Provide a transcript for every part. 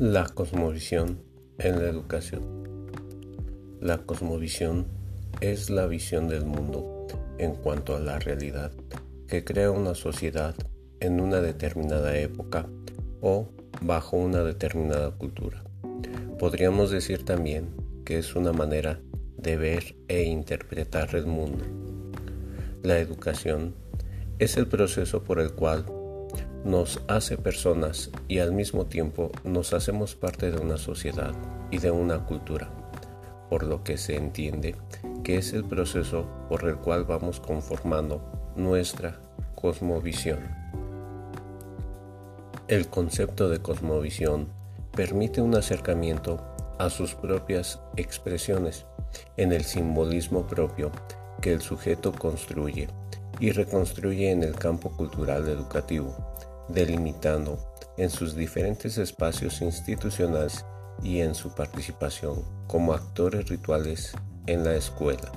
La cosmovisión en la educación. La cosmovisión es la visión del mundo en cuanto a la realidad que crea una sociedad en una determinada época o bajo una determinada cultura. Podríamos decir también que es una manera de ver e interpretar el mundo. La educación es el proceso por el cual nos hace personas y al mismo tiempo nos hacemos parte de una sociedad y de una cultura, por lo que se entiende que es el proceso por el cual vamos conformando nuestra cosmovisión. El concepto de cosmovisión permite un acercamiento a sus propias expresiones en el simbolismo propio que el sujeto construye y reconstruye en el campo cultural educativo delimitando en sus diferentes espacios institucionales y en su participación como actores rituales en la escuela.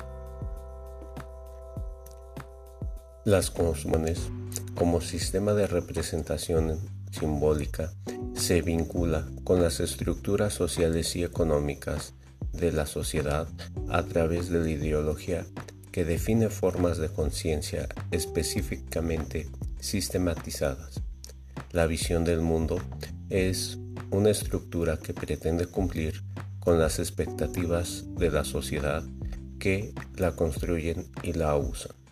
Las cosmones, como sistema de representación simbólica, se vincula con las estructuras sociales y económicas de la sociedad a través de la ideología que define formas de conciencia específicamente sistematizadas. La visión del mundo es una estructura que pretende cumplir con las expectativas de la sociedad que la construyen y la usan.